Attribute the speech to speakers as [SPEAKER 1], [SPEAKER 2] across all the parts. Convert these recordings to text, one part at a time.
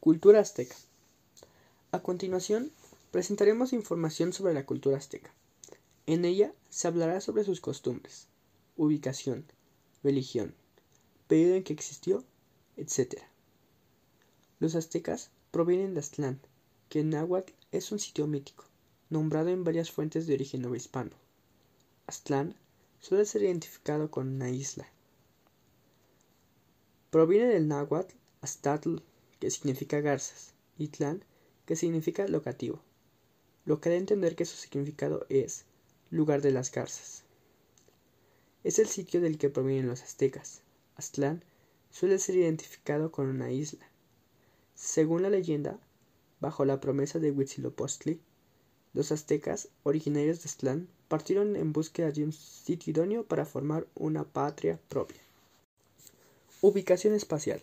[SPEAKER 1] Cultura azteca. A continuación, presentaremos información sobre la cultura azteca. En ella se hablará sobre sus costumbres, ubicación, religión, periodo en que existió, etc. Los aztecas provienen de Aztlán, que en náhuatl es un sitio mítico, nombrado en varias fuentes de origen novohispano. Aztlán suele ser identificado con una isla. Proviene del náhuatl Aztatl, que significa garzas, y Tlán, que significa locativo, lo que da a entender que su significado es lugar de las garzas. Es el sitio del que provienen los aztecas. Aztlán suele ser identificado con una isla. Según la leyenda, bajo la promesa de Huitzilopochtli, los aztecas, originarios de Aztlán, partieron en búsqueda de un sitio idóneo para formar una patria propia. Ubicación espacial.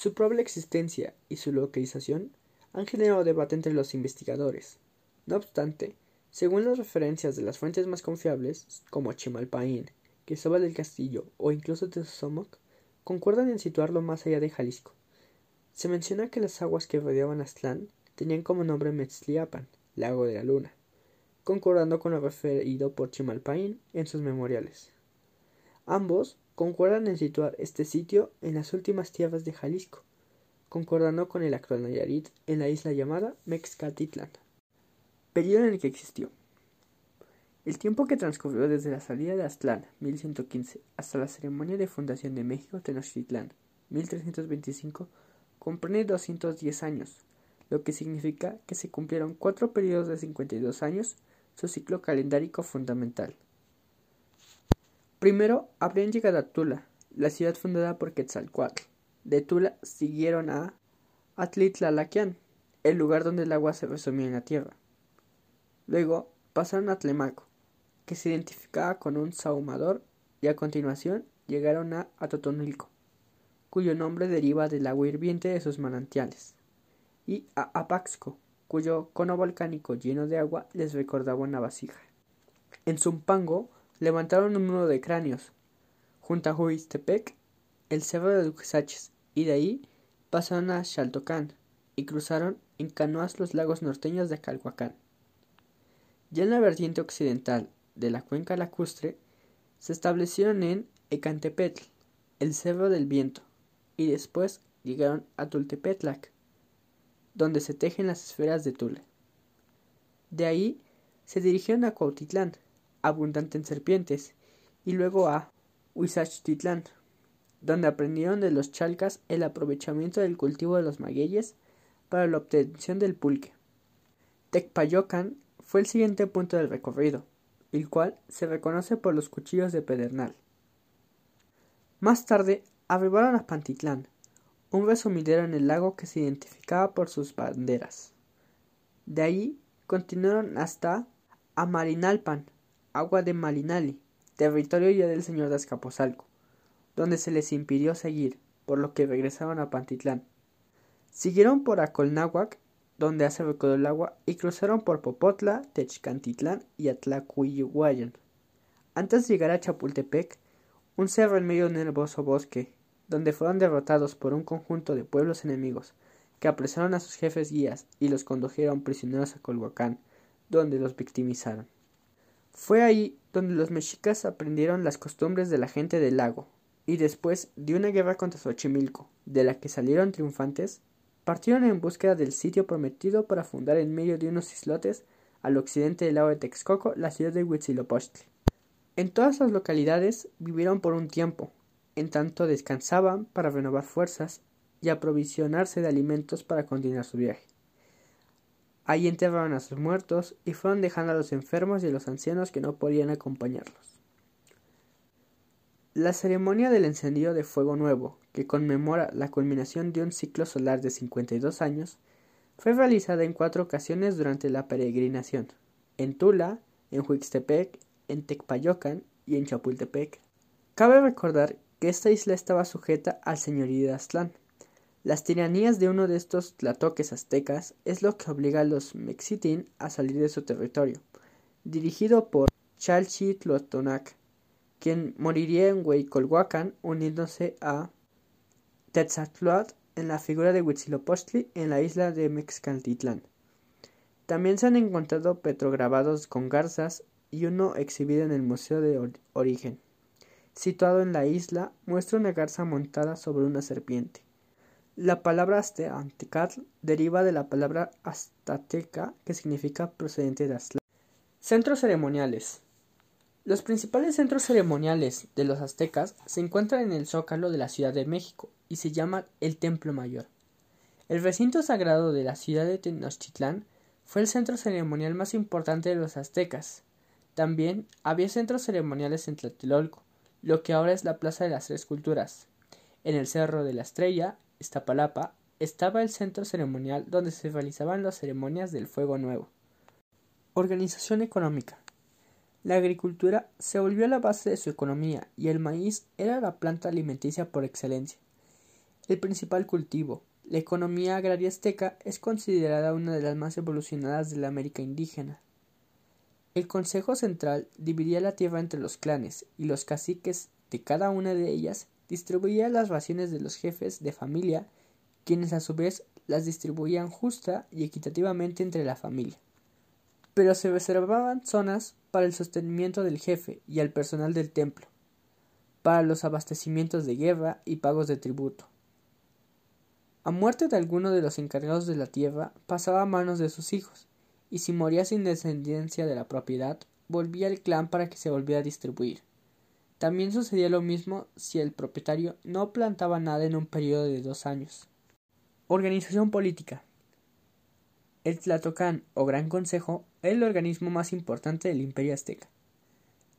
[SPEAKER 1] Su probable existencia y su localización han generado debate entre los investigadores. No obstante, según las referencias de las fuentes más confiables, como Chimalpaín, Cristóbal del Castillo o incluso Tezosomoc, concuerdan en situarlo más allá de Jalisco. Se menciona que las aguas que rodeaban Aztlán tenían como nombre Metzliapan, lago de la luna, concordando con lo referido por Chimalpaín en sus memoriales. Ambos concuerdan en situar este sitio en las últimas tierras de Jalisco, concordando con el actual Nayarit en la isla llamada Mexcatitlán. Periodo en el que existió. El tiempo que transcurrió desde la salida de Aztlán, 1115, hasta la ceremonia de fundación de México Tenochtitlán, 1325, comprende 210 años, lo que significa que se cumplieron cuatro periodos de 52 años, su ciclo calendárico fundamental. Primero habrían llegado a Tula, la ciudad fundada por Quetzalcoatl. De Tula siguieron a Atlitlalaquian, el lugar donde el agua se resumía en la tierra. Luego pasaron a Tlemaco, que se identificaba con un sahumador, y a continuación llegaron a Atotonilco, cuyo nombre deriva del agua hirviente de sus manantiales, y a Apaxco, cuyo cono volcánico lleno de agua les recordaba una vasija. En Zumpango levantaron un muro de cráneos, junto a Huistepec, el cerro de Duxaches, y de ahí pasaron a Xaltocán y cruzaron en canoas los lagos norteños de Calhuacán. Ya en la vertiente occidental de la cuenca lacustre se establecieron en Ecantepetl, el Cerro del Viento, y después llegaron a Tultepetlac, donde se tejen las esferas de Tule. De ahí se dirigieron a Cuautitlán, abundante en serpientes, y luego a Huizachtitlan, donde aprendieron de los chalcas el aprovechamiento del cultivo de los magueyes para la obtención del pulque. Tecpayocan fue el siguiente punto del recorrido, el cual se reconoce por los cuchillos de pedernal. Más tarde arribaron a Pantitlán, un resumidero en el lago que se identificaba por sus banderas. De ahí continuaron hasta Amarinalpan, agua de Malinali, territorio ya del señor de Azcapotzalco, donde se les impidió seguir, por lo que regresaron a Pantitlán. Siguieron por Acolnáhuac, donde hace recodo el agua, y cruzaron por Popotla, Techcantitlán y Atlacuihuayan. Antes de llegar a Chapultepec, un cerro en medio de un hermoso bosque, donde fueron derrotados por un conjunto de pueblos enemigos, que apresaron a sus jefes guías y los condujeron prisioneros a Colhuacán, donde los victimizaron. Fue ahí donde los mexicas aprendieron las costumbres de la gente del lago, y después de una guerra contra Xochimilco, de la que salieron triunfantes, partieron en búsqueda del sitio prometido para fundar en medio de unos islotes al occidente del lago de Texcoco la ciudad de Huitzilopochtli. En todas las localidades vivieron por un tiempo, en tanto descansaban para renovar fuerzas y aprovisionarse de alimentos para continuar su viaje. Ahí enterraron a sus muertos y fueron dejando a los enfermos y a los ancianos que no podían acompañarlos. La ceremonia del encendido de fuego nuevo, que conmemora la culminación de un ciclo solar de 52 años, fue realizada en cuatro ocasiones durante la peregrinación, en Tula, en Huixtepec, en Tecpayocan y en Chapultepec. Cabe recordar que esta isla estaba sujeta al señorío de Aztlán, las tiranías de uno de estos tlatoques aztecas es lo que obliga a los mexitín a salir de su territorio, dirigido por Chalchitlotonac, quien moriría en Huicolhuacan uniéndose a Tetzatloat en la figura de Huitzilopochtli en la isla de Mexcaltitlán. También se han encontrado petrograbados con garzas y uno exhibido en el Museo de Origen, situado en la isla, muestra una garza montada sobre una serpiente. La palabra Aztecatl deriva de la palabra azteca que significa procedente de Aztlán. Centros ceremoniales. Los principales centros ceremoniales de los aztecas se encuentran en el Zócalo de la Ciudad de México y se llama el Templo Mayor. El recinto sagrado de la ciudad de Tenochtitlán fue el centro ceremonial más importante de los aztecas. También había centros ceremoniales en Tlatelolco, lo que ahora es la Plaza de las Tres Culturas. En el Cerro de la Estrella, Iztapalapa, estaba el centro ceremonial donde se realizaban las ceremonias del Fuego Nuevo. Organización económica. La agricultura se volvió la base de su economía y el maíz era la planta alimenticia por excelencia. El principal cultivo, la economía agraria azteca, es considerada una de las más evolucionadas de la América indígena. El Consejo Central dividía la tierra entre los clanes y los caciques de cada una de ellas distribuía las raciones de los jefes de familia, quienes a su vez las distribuían justa y equitativamente entre la familia pero se reservaban zonas para el sostenimiento del jefe y al personal del templo, para los abastecimientos de guerra y pagos de tributo. A muerte de alguno de los encargados de la tierra pasaba a manos de sus hijos, y si moría sin descendencia de la propiedad, volvía al clan para que se volviera a distribuir. También sucedía lo mismo si el propietario no plantaba nada en un periodo de dos años. Organización política. El Tlatocán o Gran Consejo era el organismo más importante del Imperio Azteca.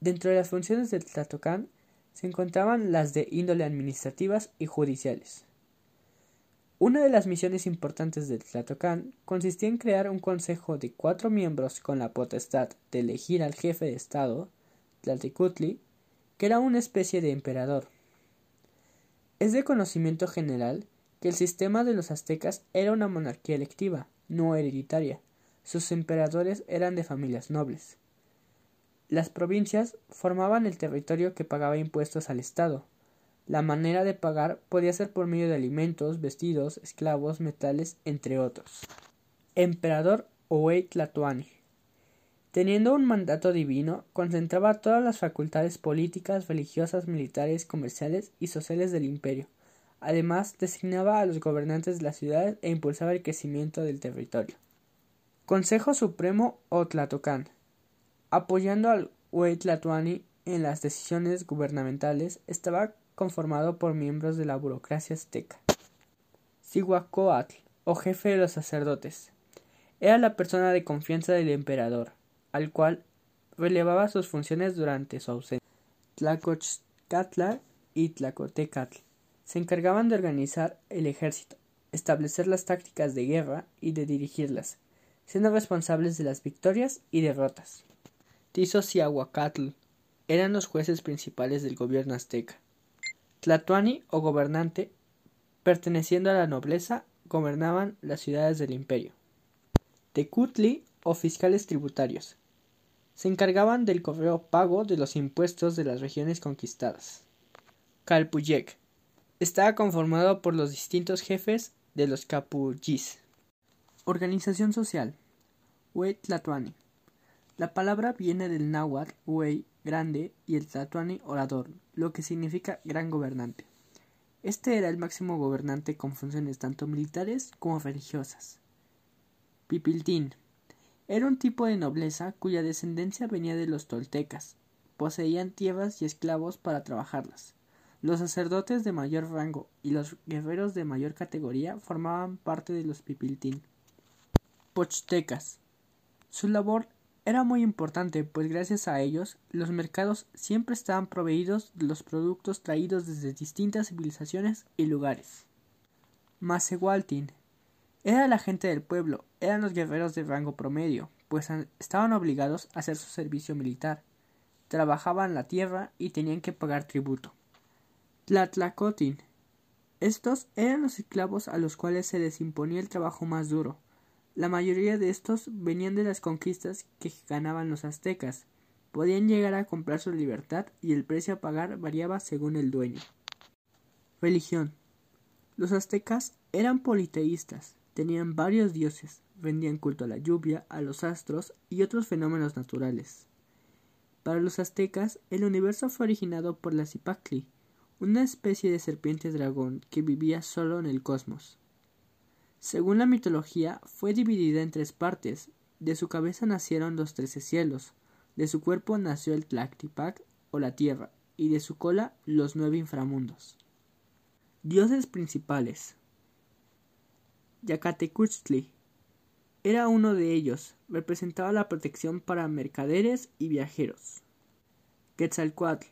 [SPEAKER 1] Dentro de las funciones del Tlatocán se encontraban las de índole administrativas y judiciales. Una de las misiones importantes del Tlatocán consistía en crear un consejo de cuatro miembros con la potestad de elegir al jefe de Estado, Tlaticutli, que era una especie de emperador. Es de conocimiento general que el sistema de los aztecas era una monarquía electiva, no hereditaria. Sus emperadores eran de familias nobles. Las provincias formaban el territorio que pagaba impuestos al Estado. La manera de pagar podía ser por medio de alimentos, vestidos, esclavos, metales, entre otros. Emperador Owei Tlatoani. Teniendo un mandato divino, concentraba todas las facultades políticas, religiosas, militares, comerciales y sociales del imperio Además, designaba a los gobernantes de las ciudades e impulsaba el crecimiento del territorio. Consejo Supremo o Tlatocán. Apoyando al Tlatoani en las decisiones gubernamentales, estaba conformado por miembros de la burocracia azteca. Cihuacóatl, o jefe de los sacerdotes, era la persona de confianza del emperador, al cual relevaba sus funciones durante su ausencia. Tlacochcatla y Tlacotecatl se encargaban de organizar el ejército, establecer las tácticas de guerra y de dirigirlas, siendo responsables de las victorias y derrotas. Tizos y Aguacatl eran los jueces principales del gobierno azteca. Tlatuani o gobernante, perteneciendo a la nobleza, gobernaban las ciudades del imperio. Tecutli o fiscales tributarios. Se encargaban del correo pago de los impuestos de las regiones conquistadas. Calpuyek estaba conformado por los distintos jefes de los capuyís. Organización social. Huey Tlatuani. La palabra viene del náhuatl Huey, grande, y el Tlatuani, orador, lo que significa gran gobernante. Este era el máximo gobernante con funciones tanto militares como religiosas. Pipiltín. Era un tipo de nobleza cuya descendencia venía de los toltecas. Poseían tierras y esclavos para trabajarlas. Los sacerdotes de mayor rango y los guerreros de mayor categoría formaban parte de los pipiltín. Pochtecas. Su labor era muy importante, pues gracias a ellos los mercados siempre estaban proveídos de los productos traídos desde distintas civilizaciones y lugares. Masehualtin. Era la gente del pueblo, eran los guerreros de rango promedio, pues estaban obligados a hacer su servicio militar, trabajaban la tierra y tenían que pagar tributo. Tlatlacotin. Estos eran los esclavos a los cuales se les imponía el trabajo más duro. La mayoría de estos venían de las conquistas que ganaban los aztecas. Podían llegar a comprar su libertad y el precio a pagar variaba según el dueño. Religión. Los aztecas eran politeístas, tenían varios dioses, rendían culto a la lluvia, a los astros y otros fenómenos naturales. Para los aztecas, el universo fue originado por la Zipacli, una especie de serpiente dragón que vivía solo en el cosmos. Según la mitología, fue dividida en tres partes. De su cabeza nacieron los trece cielos, de su cuerpo nació el Tlactipac o la tierra, y de su cola los nueve inframundos. Dioses principales. Yacatecuchtli era uno de ellos, representaba la protección para mercaderes y viajeros. Quetzalcoatl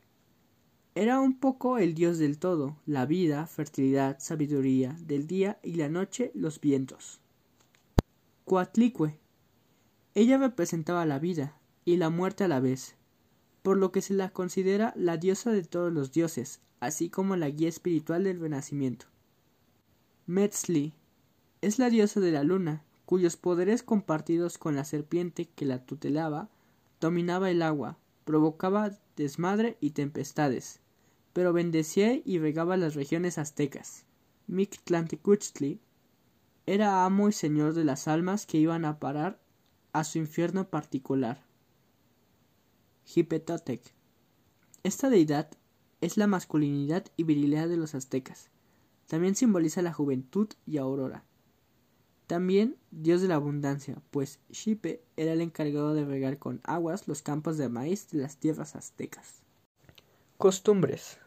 [SPEAKER 1] era un poco el dios del todo, la vida, fertilidad, sabiduría, del día y la noche los vientos. Coatlicue. Ella representaba la vida y la muerte a la vez, por lo que se la considera la diosa de todos los dioses, así como la guía espiritual del renacimiento. Metzli es la diosa de la luna, cuyos poderes compartidos con la serpiente que la tutelaba dominaba el agua, provocaba desmadre y tempestades, pero bendecía y regaba las regiones aztecas. Mictlantecuhtli era amo y señor de las almas que iban a parar a su infierno particular. Hipetotec. Esta deidad es la masculinidad y virilidad de los aztecas. También simboliza la juventud y aurora. También dios de la abundancia, pues Xipe era el encargado de regar con aguas los campos de maíz de las tierras aztecas. Costumbres.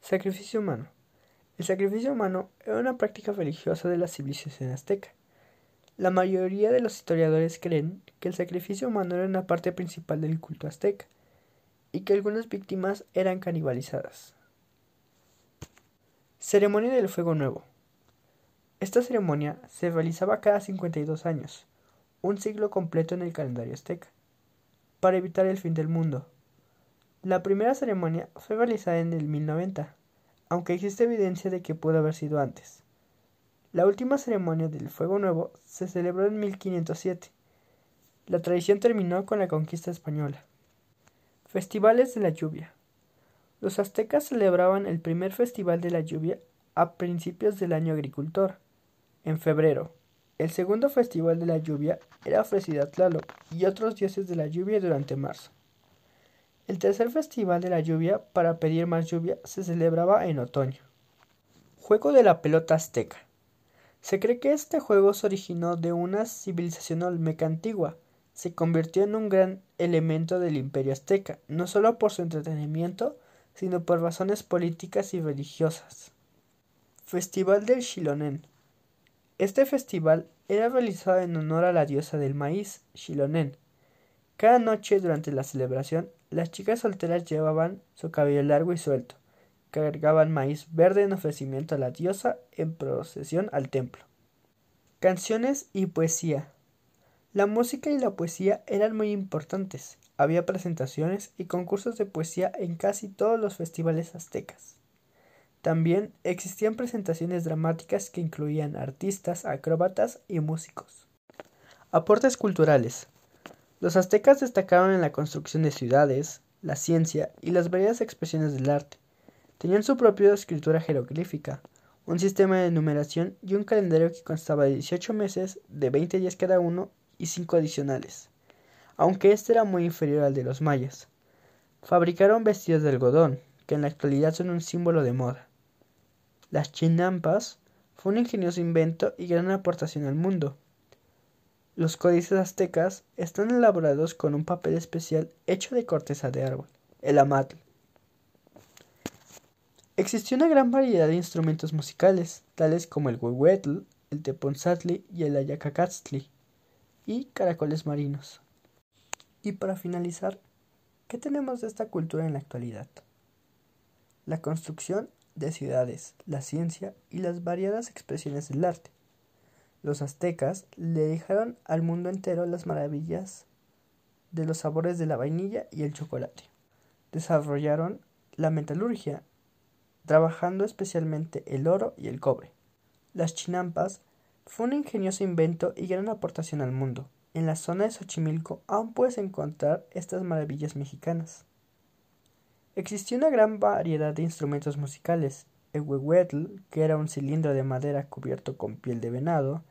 [SPEAKER 1] Sacrificio humano. El sacrificio humano era una práctica religiosa de la civilización azteca. La mayoría de los historiadores creen que el sacrificio humano era una parte principal del culto azteca y que algunas víctimas eran canibalizadas. Ceremonia del Fuego Nuevo. Esta ceremonia se realizaba cada 52 años, un siglo completo en el calendario azteca, para evitar el fin del mundo. La primera ceremonia fue realizada en el 1090, aunque existe evidencia de que pudo haber sido antes. La última ceremonia del Fuego Nuevo se celebró en 1507. La tradición terminó con la conquista española. Festivales de la lluvia. Los aztecas celebraban el primer festival de la lluvia a principios del año agricultor, en febrero. El segundo festival de la lluvia era ofrecido a Tlaloc y otros dioses de la lluvia durante marzo. El tercer festival de la lluvia para pedir más lluvia se celebraba en otoño. Juego de la pelota azteca. Se cree que este juego se originó de una civilización olmeca antigua. Se convirtió en un gran elemento del imperio azteca, no solo por su entretenimiento, sino por razones políticas y religiosas. Festival del Xilonen. Este festival era realizado en honor a la diosa del maíz, Xilonen. Cada noche durante la celebración, las chicas solteras llevaban su cabello largo y suelto, cargaban maíz verde en ofrecimiento a la diosa en procesión al templo. Canciones y poesía. La música y la poesía eran muy importantes. Había presentaciones y concursos de poesía en casi todos los festivales aztecas. También existían presentaciones dramáticas que incluían artistas, acróbatas y músicos. Aportes culturales. Los aztecas destacaron en la construcción de ciudades, la ciencia y las variadas expresiones del arte. Tenían su propia escritura jeroglífica, un sistema de numeración y un calendario que constaba de 18 meses, de 20 días cada uno y 5 adicionales, aunque este era muy inferior al de los mayas. Fabricaron vestidos de algodón, que en la actualidad son un símbolo de moda. Las chinampas fue un ingenioso invento y gran aportación al mundo. Los códices aztecas están elaborados con un papel especial hecho de corteza de árbol, el amatl. Existió una gran variedad de instrumentos musicales, tales como el huehuetl, el teponzatli y el ayacacatztli, y caracoles marinos. Y para finalizar, ¿qué tenemos de esta cultura en la actualidad? La construcción de ciudades, la ciencia y las variadas expresiones del arte. Los aztecas le dejaron al mundo entero las maravillas de los sabores de la vainilla y el chocolate. Desarrollaron la metalurgia, trabajando especialmente el oro y el cobre. Las chinampas fue un ingenioso invento y gran aportación al mundo. En la zona de Xochimilco aún puedes encontrar estas maravillas mexicanas. Existió una gran variedad de instrumentos musicales, el huehuetl, que era un cilindro de madera cubierto con piel de venado,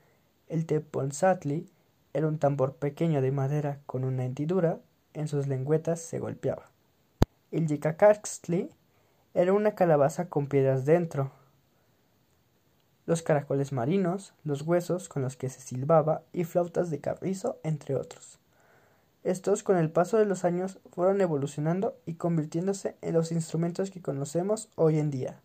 [SPEAKER 1] el teponzatli era un tambor pequeño de madera con una hendidura, en sus lengüetas se golpeaba. El yicacaxtli era una calabaza con piedras dentro, los caracoles marinos, los huesos con los que se silbaba y flautas de carrizo, entre otros. Estos, con el paso de los años, fueron evolucionando y convirtiéndose en los instrumentos que conocemos hoy en día.